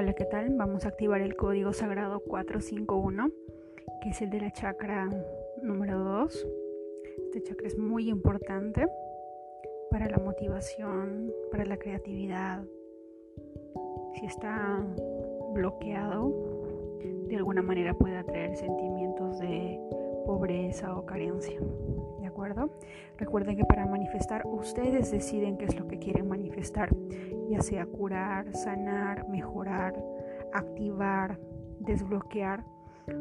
Hola, ¿qué tal? Vamos a activar el código sagrado 451, que es el de la chakra número 2. Este chakra es muy importante para la motivación, para la creatividad. Si está bloqueado, de alguna manera puede atraer sentimientos de pobreza o carencia. ¿De acuerdo? Recuerden que para manifestar ustedes deciden qué es lo que quieren manifestar, ya sea curar, sanar, mejorar, activar, desbloquear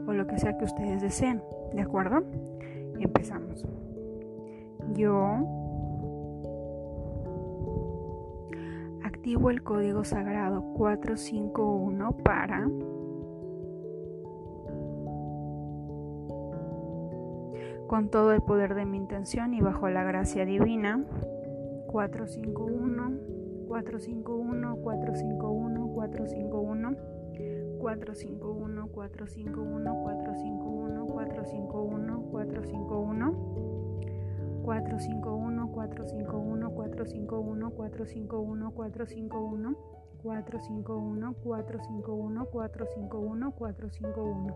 o lo que sea que ustedes deseen. ¿De acuerdo? Empezamos. Yo activo el código sagrado 451 para con todo el poder de mi intención y bajo la gracia divina. 451, 451, 451, 451, 451, 451, 451, 451, 451. 451 451 451 451 451 451 451 451 451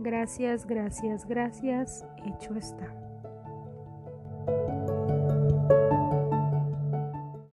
Gracias, gracias, gracias. Hecho está.